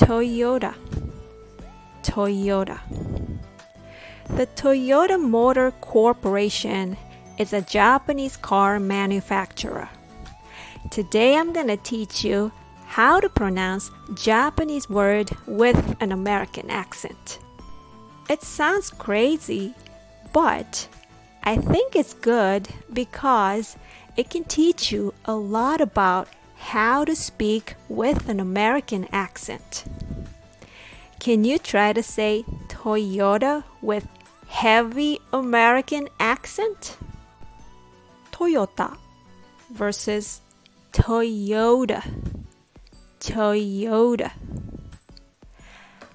Toyota. Toyota. The Toyota Motor Corporation is a Japanese car manufacturer. Today I'm going to teach you how to pronounce Japanese word with an American accent. It sounds crazy, but I think it's good because it can teach you a lot about how to speak with an American accent. Can you try to say Toyota with heavy American accent? Toyota versus Toyota. Toyota.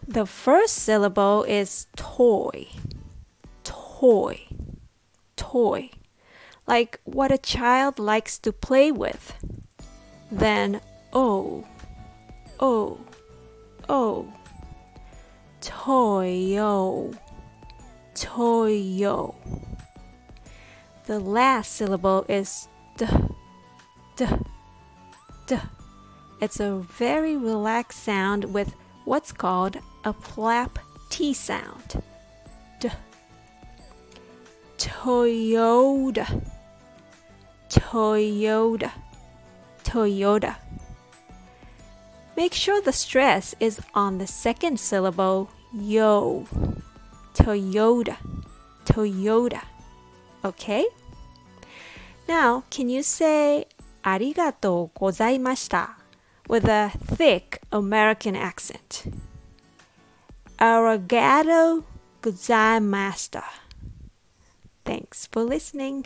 The first syllable is toy. Toy. Toy. Like what a child likes to play with. Then oh. Oh. Oh. Toyo. Toyo. The last syllable is d. D. D. It's a very relaxed sound with what's called a flap T sound. D. Toyota. Toyota. Toyota. Make sure the stress is on the second syllable, yo. Toyota, Toyota. Okay? Now, can you say arigato gozaimashita with a thick American accent? Arigato gozaimashita. Thanks for listening.